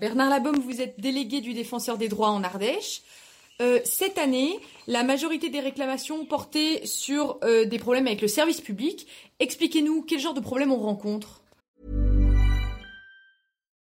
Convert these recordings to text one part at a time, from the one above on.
Bernard Labaume, vous êtes délégué du défenseur des droits en Ardèche. Euh, cette année, la majorité des réclamations portaient sur euh, des problèmes avec le service public. Expliquez-nous quel genre de problème on rencontre.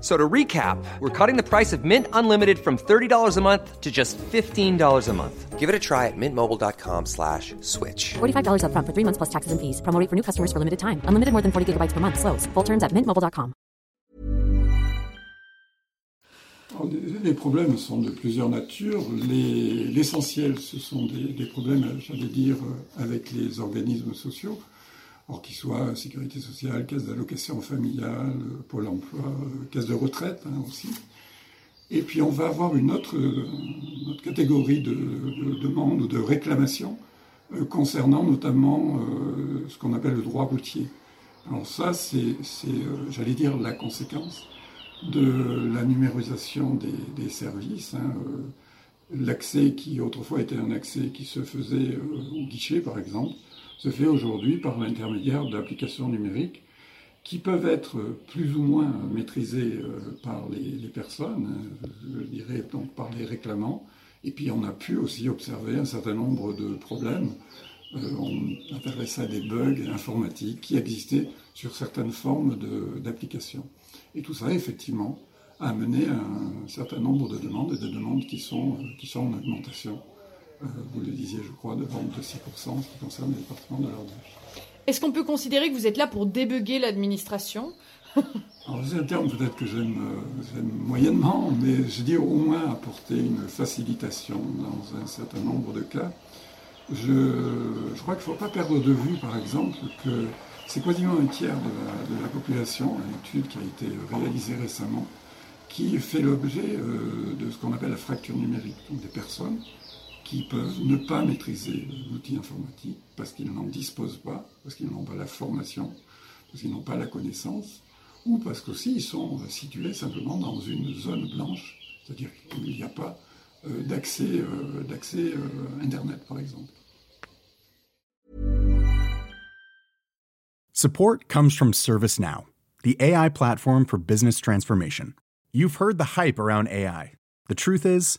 So to recap, we're cutting the price of Mint Unlimited from $30 a month to just $15 a month. Give it a try at mintmobile.com slash switch. $45 up front for three months plus taxes and fees. Promo rate for new customers for limited time. Unlimited more than 40 gigabytes per month. Slows. Full terms at mintmobile.com. Alors, oh, les, les problèmes sont de plusieurs natures. Les- L'essentiel, ce sont des, des problèmes, j'allais dire, euh, avec les organismes sociaux, alors qu'ils soient sécurité sociale, caisse d'allocation familiale, pôle emploi, euh, caisse de retraite hein, aussi. Et puis on va avoir une autre, euh, catégorie de, de demandes ou de réclamations euh, concernant notamment ce qu'on appelle le droit routier. Alors ça, c'est, j'allais dire, la conséquence de la numérisation des, services. hein, L'accès qui autrefois était un accès qui se faisait au guichet, par exemple, se fait aujourd'hui par l'intermédiaire d'applications numériques qui peuvent être plus ou moins maîtrisées euh, par les, personnes, hein, je dirais donc par les réclamants. Et puis on a pu aussi observer un certain nombre de problèmes, euh, on appellerait ça des bugs informatiques qui existaient sur certaines formes d'applications. Et tout ça, effectivement, a amené à un certain nombre de demandes et de demandes euh, qui sont en augmentation. Vous le disiez, je crois, de vente de 6% en ce qui concerne le département de l'Ardèche. Est-ce qu'on peut considérer que vous êtes là pour débugger l'administration? Alors, c'est un terme peut-être que j'aime euh, j'aime moyennement, mais je dis au moins apporter une facilitation dans un certain nombre de cas. Je, je crois qu'il ne faut pas perdre de vue, par exemple, que c'est quasiment un tiers de la, de la population, une étude qui a été réalisée récemment, qui fait l'objet euh, de ce qu'on appelle la fracture numérique. Donc des personnes qui peuvent ne pas maîtriser l'outil informatique parce qu'ils n'en disposent pas, parce qu'ils n'ont pas la formation, parce qu'ils n'ont pas la connaissance, ou parce qu'aussi ils sont situés simplement dans une zone blanche, c'est-à-dire qu'il n'y a pas euh, d'accès euh, euh, Internet, par exemple. Support comes from ServiceNow, the AI platform for business transformation. You've heard the hype around AI. The truth is,